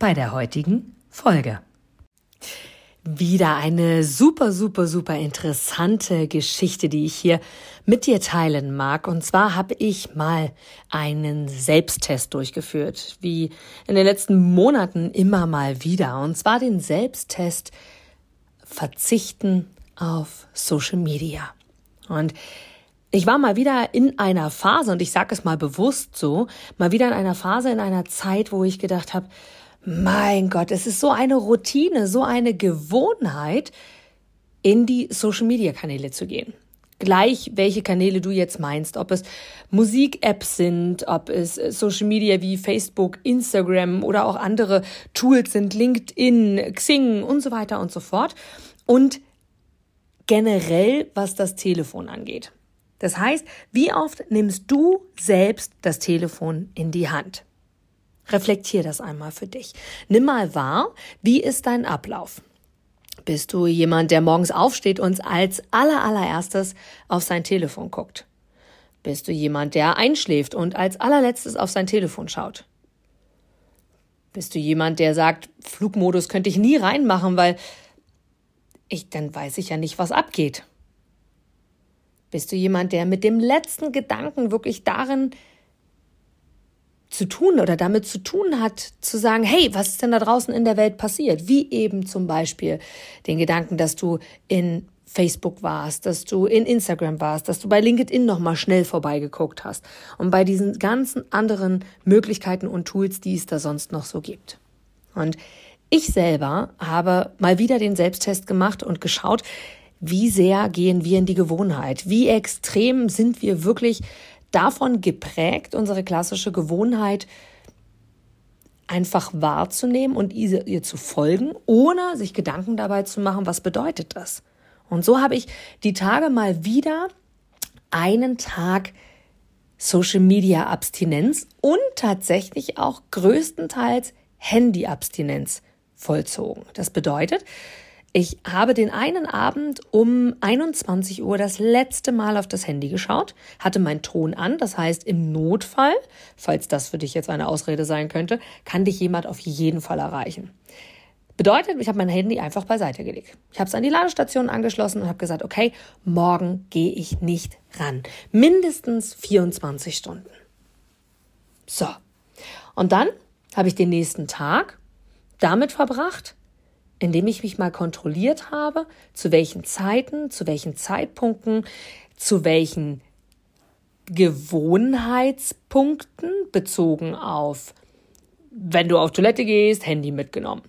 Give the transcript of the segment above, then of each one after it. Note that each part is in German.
bei der heutigen Folge. Wieder eine super, super, super interessante Geschichte, die ich hier mit dir teilen mag. Und zwar habe ich mal einen Selbsttest durchgeführt, wie in den letzten Monaten immer mal wieder. Und zwar den Selbsttest Verzichten auf Social Media. Und ich war mal wieder in einer Phase, und ich sage es mal bewusst so, mal wieder in einer Phase, in einer Zeit, wo ich gedacht habe, mein Gott, es ist so eine Routine, so eine Gewohnheit, in die Social-Media-Kanäle zu gehen. Gleich, welche Kanäle du jetzt meinst, ob es Musik-Apps sind, ob es Social Media wie Facebook, Instagram oder auch andere Tools sind, LinkedIn, Xing und so weiter und so fort. Und generell, was das Telefon angeht. Das heißt, wie oft nimmst du selbst das Telefon in die Hand? Reflektier das einmal für dich. Nimm mal wahr, wie ist dein Ablauf? Bist du jemand, der morgens aufsteht und als allerallererstes auf sein Telefon guckt? Bist du jemand, der einschläft und als allerletztes auf sein Telefon schaut? Bist du jemand, der sagt, Flugmodus könnte ich nie reinmachen, weil ich, dann weiß ich ja nicht, was abgeht. Bist du jemand, der mit dem letzten Gedanken wirklich darin zu tun oder damit zu tun hat, zu sagen, hey, was ist denn da draußen in der Welt passiert? Wie eben zum Beispiel den Gedanken, dass du in Facebook warst, dass du in Instagram warst, dass du bei LinkedIn nochmal schnell vorbeigeguckt hast und bei diesen ganzen anderen Möglichkeiten und Tools, die es da sonst noch so gibt. Und ich selber habe mal wieder den Selbsttest gemacht und geschaut, wie sehr gehen wir in die Gewohnheit? Wie extrem sind wir wirklich davon geprägt, unsere klassische Gewohnheit einfach wahrzunehmen und ihr, zu folgen, ohne sich Gedanken dabei zu machen, was bedeutet das. Und so habe ich die Tage mal wieder einen Tag Social Media Abstinenz und tatsächlich auch größtenteils Handy Abstinenz vollzogen. Das bedeutet, ich habe den einen Abend um 21 Uhr das letzte Mal auf das Handy geschaut, hatte meinen Ton an, das heißt im Notfall, falls das für dich jetzt eine Ausrede sein könnte, kann dich jemand auf jeden Fall erreichen. Bedeutet, ich habe mein Handy einfach beiseite gelegt. Ich habe es an die Ladestation angeschlossen und habe gesagt, okay, morgen gehe ich nicht ran. Mindestens 24 Stunden. So. Und dann habe ich den nächsten Tag damit verbracht, indem ich mich mal kontrolliert habe, zu welchen Zeiten, zu welchen Zeitpunkten, zu welchen Gewohnheitspunkten bezogen auf, wenn du auf Toilette gehst, Handy mitgenommen.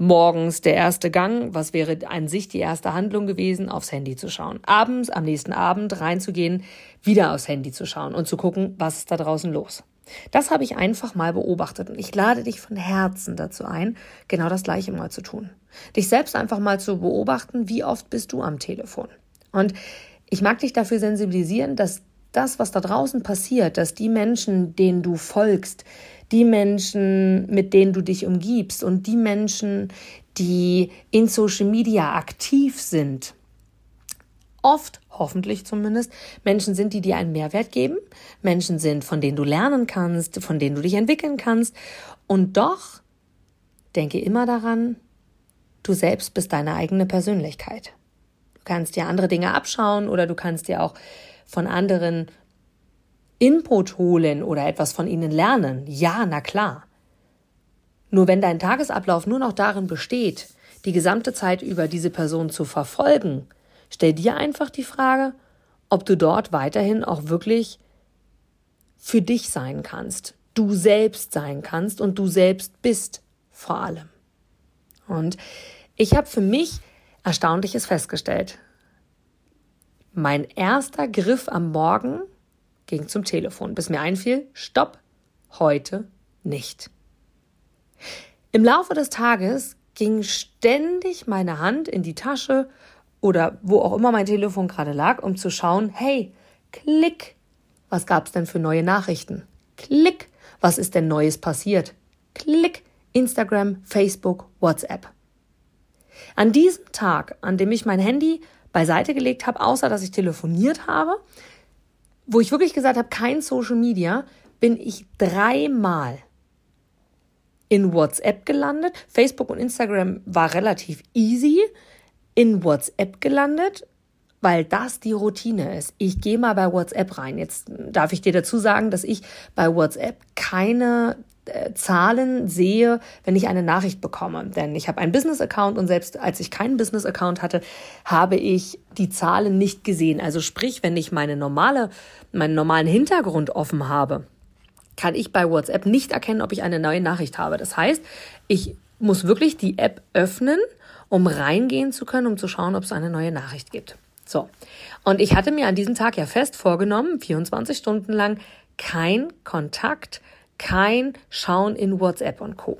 Morgens der erste Gang, was wäre an sich die erste Handlung gewesen, aufs Handy zu schauen. Abends, am nächsten Abend reinzugehen, wieder aufs Handy zu schauen und zu gucken, was ist da draußen los. Das habe ich einfach mal beobachtet und ich lade dich von Herzen dazu ein, genau das Gleiche mal zu tun. Dich selbst einfach mal zu beobachten, wie oft bist du am Telefon. Und ich mag dich dafür sensibilisieren, dass das, was da draußen passiert, dass die Menschen, denen du folgst, die Menschen, mit denen du dich umgibst und die Menschen, die in Social Media aktiv sind, oft, hoffentlich zumindest, Menschen sind, die dir einen Mehrwert geben, Menschen sind, von denen du lernen kannst, von denen du dich entwickeln kannst. Und doch denke immer daran, du selbst bist deine eigene Persönlichkeit. Du kannst dir andere Dinge abschauen oder du kannst dir auch von anderen Input holen oder etwas von ihnen lernen. Ja, na klar. Nur wenn dein Tagesablauf nur noch darin besteht, die gesamte Zeit über diese Person zu verfolgen, Stell dir einfach die Frage, ob du dort weiterhin auch wirklich für dich sein kannst, du selbst sein kannst und du selbst bist vor allem. Und ich habe für mich Erstaunliches festgestellt. Mein erster Griff am Morgen ging zum Telefon, bis mir einfiel, stopp, heute nicht. Im Laufe des Tages ging ständig meine Hand in die Tasche oder wo auch immer mein Telefon gerade lag, um zu schauen, hey, klick, was gab's denn für neue Nachrichten? Klick, was ist denn Neues passiert? Klick, Instagram, Facebook, WhatsApp. An diesem Tag, an dem ich mein Handy beiseite gelegt habe, außer dass ich telefoniert habe, wo ich wirklich gesagt habe, kein Social Media, bin ich dreimal in WhatsApp gelandet. Facebook und Instagram war relativ easy. In WhatsApp gelandet, weil das die Routine ist. Ich gehe mal bei WhatsApp rein. Jetzt darf ich dir dazu sagen, dass ich bei WhatsApp keine äh, Zahlen sehe, wenn ich eine Nachricht bekomme. Denn ich habe einen Business-Account und selbst als ich keinen Business-Account hatte, habe ich die Zahlen nicht gesehen. Also sprich, wenn ich meine normale, meinen normalen Hintergrund offen habe, kann ich bei WhatsApp nicht erkennen, ob ich eine neue Nachricht habe. Das heißt, ich muss wirklich die App öffnen, um reingehen zu können, um zu schauen, ob es eine neue Nachricht gibt. So. Und ich hatte mir an diesem Tag ja fest vorgenommen, 24 Stunden lang kein Kontakt, kein Schauen in WhatsApp und Co.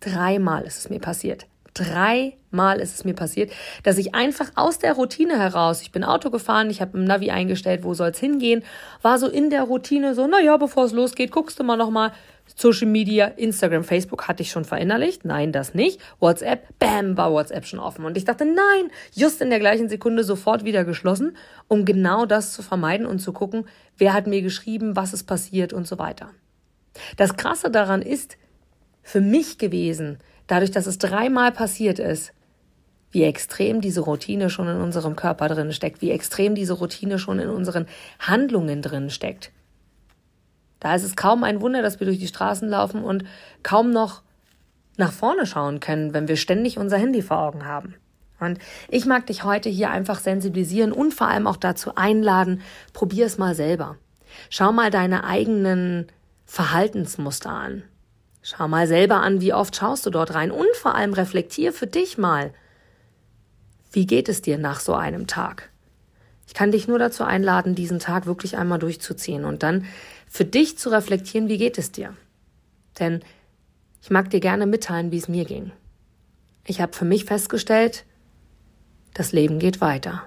Dreimal ist es mir passiert. Dreimal ist es mir passiert, dass ich einfach aus der Routine heraus, ich bin Auto gefahren, ich habe im Navi eingestellt, wo soll's hingehen, war so in der Routine so, naja, bevor es losgeht, guckst du mal nochmal Social Media, Instagram, Facebook hatte ich schon verinnerlicht. Nein, das nicht. WhatsApp, bam, war WhatsApp schon offen. Und ich dachte, nein, just in der gleichen Sekunde sofort wieder geschlossen, um genau das zu vermeiden und zu gucken, wer hat mir geschrieben, was ist passiert und so weiter. Das Krasse daran ist für mich gewesen, dadurch, dass es dreimal passiert ist, wie extrem diese Routine schon in unserem Körper drin steckt, wie extrem diese Routine schon in unseren Handlungen drin steckt. Da ist es kaum ein Wunder, dass wir durch die Straßen laufen und kaum noch nach vorne schauen können, wenn wir ständig unser Handy vor Augen haben. Und ich mag dich heute hier einfach sensibilisieren und vor allem auch dazu einladen, probier es mal selber. Schau mal deine eigenen Verhaltensmuster an. Schau mal selber an, wie oft schaust du dort rein und vor allem reflektier für dich mal. Wie geht es dir nach so einem Tag? Ich kann dich nur dazu einladen, diesen Tag wirklich einmal durchzuziehen und dann für dich zu reflektieren, wie geht es dir? Denn ich mag dir gerne mitteilen, wie es mir ging. Ich habe für mich festgestellt, das Leben geht weiter.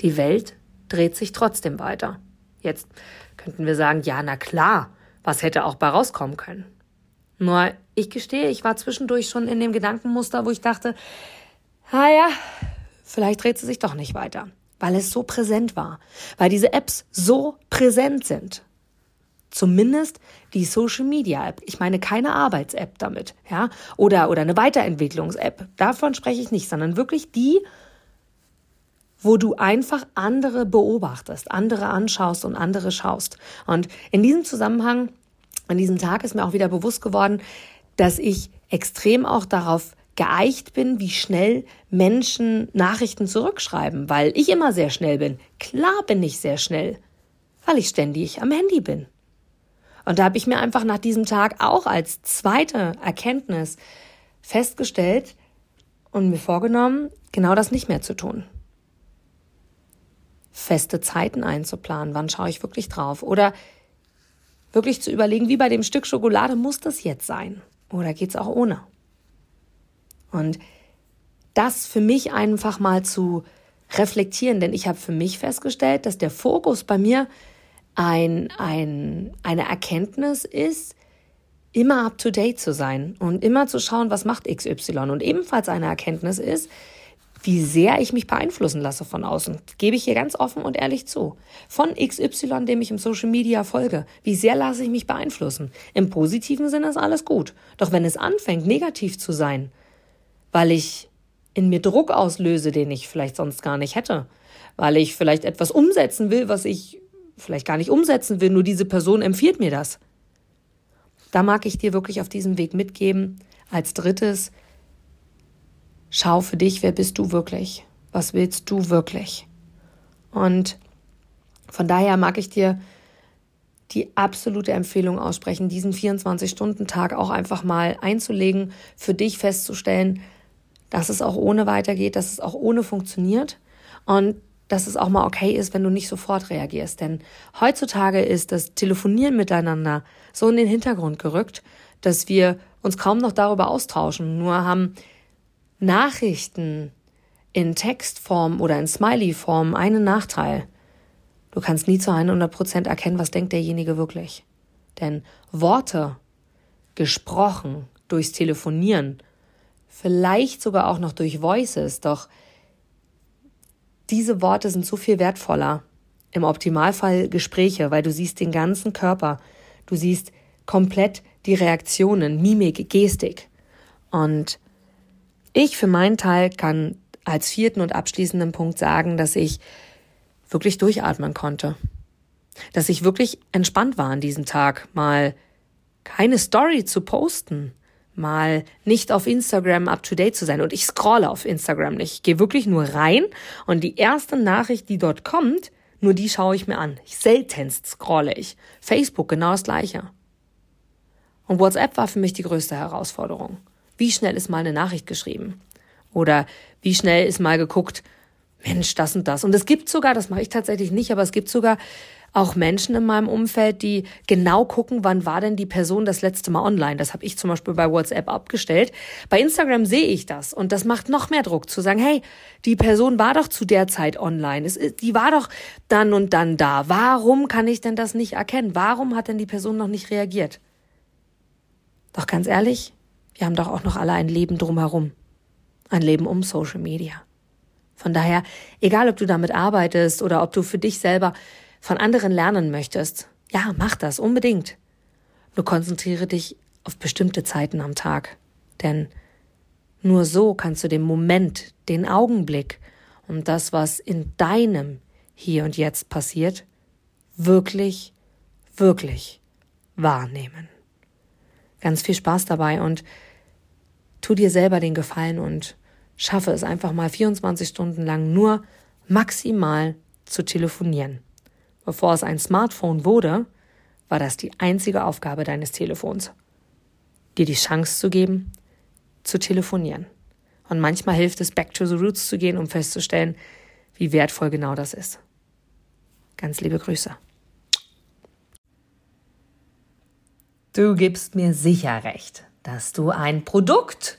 Die Welt dreht sich trotzdem weiter. Jetzt könnten wir sagen, ja, na klar, was hätte auch bei rauskommen können? Nur, ich gestehe, ich war zwischendurch schon in dem Gedankenmuster, wo ich dachte, ah ja, vielleicht dreht sie sich doch nicht weiter, weil es so präsent war, weil diese Apps so präsent sind. Zumindest die Social Media App. Ich meine keine Arbeits-App damit, ja, oder, oder eine Weiterentwicklungs-App. Davon spreche ich nicht, sondern wirklich die, wo du einfach andere beobachtest, andere anschaust und andere schaust. Und in diesem Zusammenhang, an diesem Tag ist mir auch wieder bewusst geworden, dass ich extrem auch darauf geeicht bin, wie schnell Menschen Nachrichten zurückschreiben, weil ich immer sehr schnell bin. Klar bin ich sehr schnell, weil ich ständig am Handy bin. Und da habe ich mir einfach nach diesem Tag auch als zweite Erkenntnis festgestellt und mir vorgenommen, genau das nicht mehr zu tun feste Zeiten einzuplanen. Wann schaue ich wirklich drauf? Oder wirklich zu überlegen, wie bei dem Stück Schokolade, muss das jetzt sein? Oder geht's auch ohne? Und das für mich einfach mal zu reflektieren, denn ich habe für mich festgestellt, dass der Fokus bei mir ein, ein, eine Erkenntnis ist, immer up to date zu sein und immer zu schauen, was macht XY. Und ebenfalls eine Erkenntnis ist, wie sehr ich mich beeinflussen lasse von außen. Gebe ich hier ganz offen und ehrlich zu. Von XY, dem ich im Social Media folge. Wie sehr lasse ich mich beeinflussen? Im positiven Sinne ist alles gut. Doch wenn es anfängt, negativ zu sein, weil ich in mir Druck auslöse, den ich vielleicht sonst gar nicht hätte, weil ich vielleicht etwas umsetzen will, was ich vielleicht gar nicht umsetzen will, nur diese Person empfiehlt mir das. Da mag ich dir wirklich auf diesem Weg mitgeben. Als drittes, schau für dich, wer bist du wirklich? Was willst du wirklich? Und von daher mag ich dir die absolute Empfehlung aussprechen, diesen 24-Stunden-Tag auch einfach mal einzulegen, für dich festzustellen, dass es auch ohne weitergeht, dass es auch ohne funktioniert und dass es auch mal okay ist, wenn du nicht sofort reagierst. Denn heutzutage ist das Telefonieren miteinander so in den Hintergrund gerückt, dass wir uns kaum noch darüber austauschen, nur haben Nachrichten in Textform oder in Smiley-Form einen Nachteil. Du kannst nie zu 100 Prozent erkennen, was denkt derjenige wirklich. Denn Worte, gesprochen, durchs Telefonieren, vielleicht sogar auch noch durch Voices, doch diese Worte sind so viel wertvoller. Im Optimalfall Gespräche, weil du siehst den ganzen Körper, du siehst komplett die Reaktionen, Mimik, Gestik. Und ich für meinen Teil kann als vierten und abschließenden Punkt sagen, dass ich wirklich durchatmen konnte. Dass ich wirklich entspannt war an diesem Tag, mal keine Story zu posten, mal nicht auf Instagram up to date zu sein. Und ich scrolle auf Instagram nicht. Ich gehe wirklich nur rein und die erste Nachricht, die dort kommt, nur die schaue ich mir an. Seltenst scrolle ich. Facebook genau das gleiche. Und WhatsApp war für mich die größte Herausforderung. Wie schnell ist mal eine Nachricht geschrieben? Oder wie schnell ist mal geguckt, Mensch, das und das. Und es gibt sogar, das mache ich tatsächlich nicht, aber es gibt sogar auch Menschen in meinem Umfeld, die genau gucken, wann war denn die Person das letzte Mal online. Das habe ich zum Beispiel bei WhatsApp abgestellt. Bei Instagram sehe ich das und das macht noch mehr Druck zu sagen, hey, die Person war doch zu der Zeit online. Es, die war doch dann und dann da. Warum kann ich denn das nicht erkennen? Warum hat denn die Person noch nicht reagiert? Doch ganz ehrlich, wir haben doch auch noch alle ein Leben drumherum. Ein Leben um Social Media. Von daher, egal ob du damit arbeitest oder ob du für dich selber von anderen lernen möchtest, ja, mach das unbedingt. Nur konzentriere dich auf bestimmte Zeiten am Tag. Denn nur so kannst du den Moment, den Augenblick und das, was in deinem Hier und Jetzt passiert, wirklich, wirklich wahrnehmen. Ganz viel Spaß dabei und tu dir selber den Gefallen und schaffe es einfach mal 24 Stunden lang nur maximal zu telefonieren. Bevor es ein Smartphone wurde, war das die einzige Aufgabe deines Telefons. Dir die Chance zu geben, zu telefonieren. Und manchmal hilft es, back to the roots zu gehen, um festzustellen, wie wertvoll genau das ist. Ganz liebe Grüße. Du gibst mir sicher recht, dass du ein Produkt